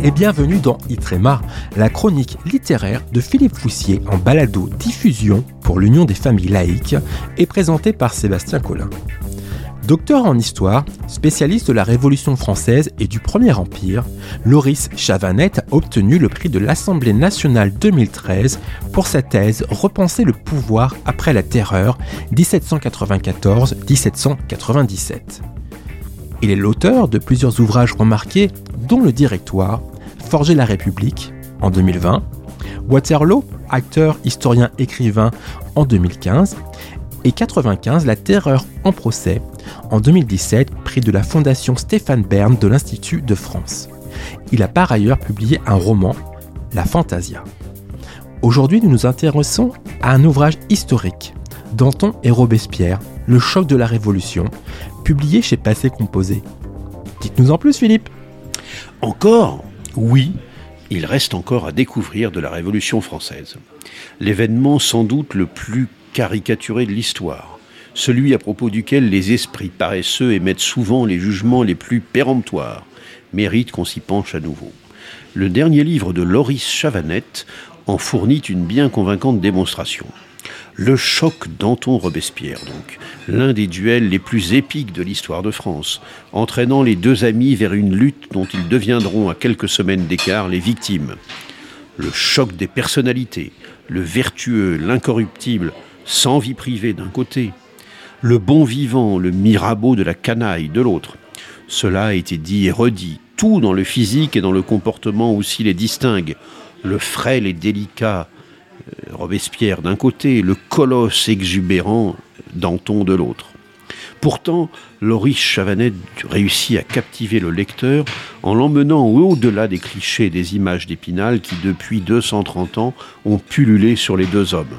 et bienvenue dans Itrema, la chronique littéraire de Philippe Foussier en balado diffusion pour l'Union des familles laïques et présentée par Sébastien Collin. Docteur en histoire, spécialiste de la Révolution française et du Premier Empire, Loris Chavanette a obtenu le prix de l'Assemblée nationale 2013 pour sa thèse Repenser le pouvoir après la terreur 1794-1797. Il est l'auteur de plusieurs ouvrages remarqués, dont Le Directoire, Forger la République en 2020, Waterloo, acteur, historien, écrivain en 2015, et 95, La Terreur en procès en 2017, prix de la Fondation Stéphane Bern de l'Institut de France. Il a par ailleurs publié un roman, La Fantasia. Aujourd'hui, nous nous intéressons à un ouvrage historique, Danton et Robespierre, Le choc de la Révolution, publié chez Passé Composé. Dites-nous en plus, Philippe. Encore Oui, il reste encore à découvrir de la Révolution française. L'événement sans doute le plus caricaturé de l'histoire, celui à propos duquel les esprits paresseux émettent souvent les jugements les plus péremptoires, mérite qu'on s'y penche à nouveau. Le dernier livre de Loris Chavanette en fournit une bien convaincante démonstration. Le choc Danton-Robespierre, donc, l'un des duels les plus épiques de l'histoire de France, entraînant les deux amis vers une lutte dont ils deviendront à quelques semaines d'écart les victimes. Le choc des personnalités, le vertueux, l'incorruptible, sans vie privée d'un côté, le bon vivant, le Mirabeau de la canaille de l'autre. Cela a été dit et redit, tout dans le physique et dans le comportement aussi les distingue, le frêle et délicat, Robespierre d'un côté, le colosse exubérant, Danton de l'autre. Pourtant, Loris Chavanet réussit à captiver le lecteur en l'emmenant au-delà des clichés des images d'Épinal qui, depuis 230 ans, ont pullulé sur les deux hommes.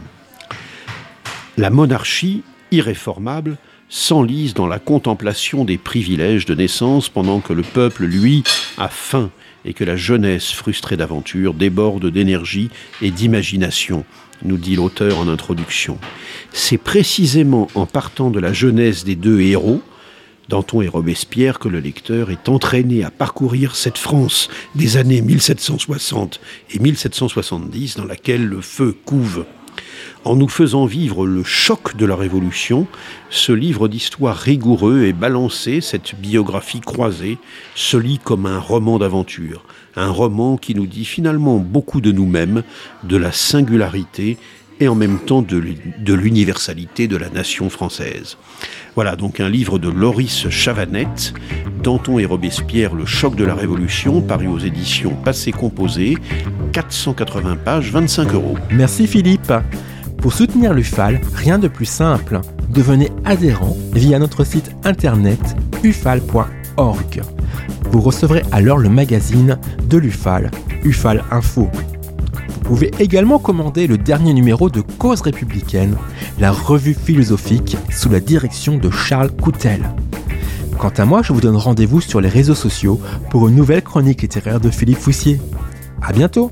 La monarchie, irréformable, s'enlise dans la contemplation des privilèges de naissance pendant que le peuple, lui, a faim et que la jeunesse frustrée d'aventure déborde d'énergie et d'imagination, nous dit l'auteur en introduction. C'est précisément en partant de la jeunesse des deux héros, Danton et Robespierre, que le lecteur est entraîné à parcourir cette France des années 1760 et 1770 dans laquelle le feu couve. En nous faisant vivre le choc de la Révolution, ce livre d'histoire rigoureux et balancé, cette biographie croisée, se lit comme un roman d'aventure, un roman qui nous dit finalement beaucoup de nous-mêmes, de la singularité et en même temps de l'universalité de la nation française. Voilà donc un livre de Loris Chavanette, Danton et Robespierre, le choc de la Révolution, paru aux éditions Passé Composé, 480 pages, 25 euros. Merci Philippe. Pour soutenir l'UFAL, rien de plus simple. Devenez adhérent via notre site internet ufal.org. Vous recevrez alors le magazine de l'UFAL, UFAL Info. Vous pouvez également commander le dernier numéro de Cause républicaine, la revue philosophique sous la direction de Charles Coutel. Quant à moi, je vous donne rendez-vous sur les réseaux sociaux pour une nouvelle chronique littéraire de Philippe Foussier. À bientôt!